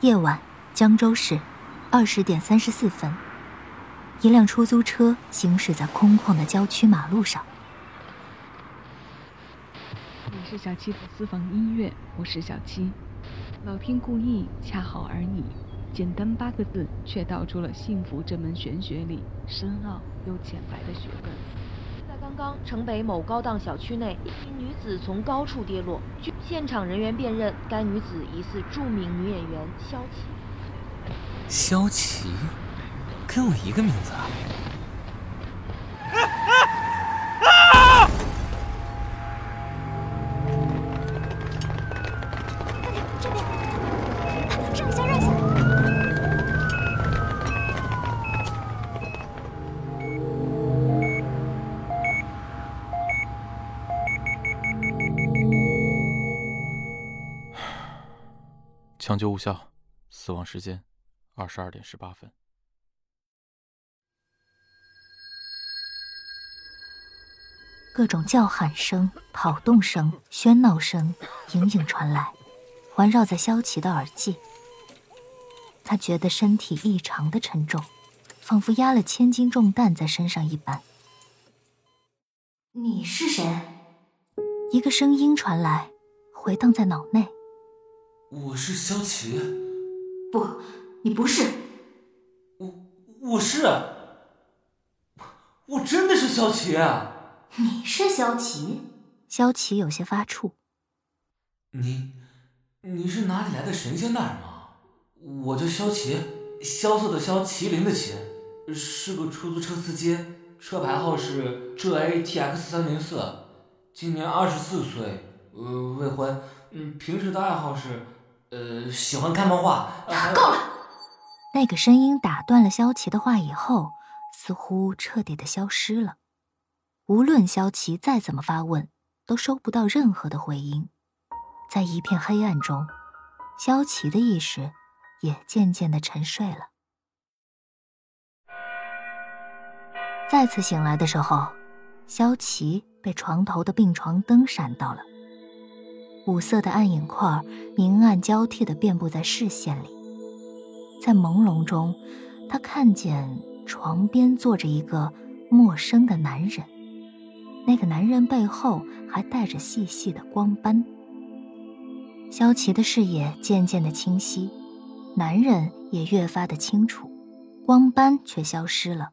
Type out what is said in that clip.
夜晚，江州市，二十点三十四分，一辆出租车行驶在空旷的郊区马路上。你是小七的私房音乐，我是小七。老天故意，恰好而已。简单八个字，却道出了幸福这门玄学里深奥又浅白的学问。刚，城北某高档小区内，一名女子从高处跌落。据现场人员辨认，该女子疑似著名女演员萧琪。萧琪，跟我一个名字啊！抢救无效，死亡时间二十二点十八分。各种叫喊声、跑动声、喧闹声隐隐传来，环绕在萧琪的耳际。他觉得身体异常的沉重，仿佛压了千斤重担在身上一般。你是谁？一个声音传来，回荡在脑内。我是萧琪。不，你不是。我我是，我真的是萧琪。你是萧琪？萧琪有些发怵。你，你是哪里来的神仙大人吗？我叫萧琪，萧瑟的萧，麒麟的麒，是个出租车司机，车牌号是浙 A TX 三零四，今年二十四岁，呃，未婚。嗯，平时的爱好是。呃，喜欢看漫画。够了！那个声音打断了萧琪的话以后，似乎彻底的消失了。无论萧琪再怎么发问，都收不到任何的回音。在一片黑暗中，萧琪的意识也渐渐的沉睡了。再次醒来的时候，萧琪被床头的病床灯闪到了。五色的暗影块明暗交替的遍布在视线里，在朦胧中，他看见床边坐着一个陌生的男人，那个男人背后还带着细细的光斑。萧琪的视野渐渐的清晰，男人也越发的清楚，光斑却消失了。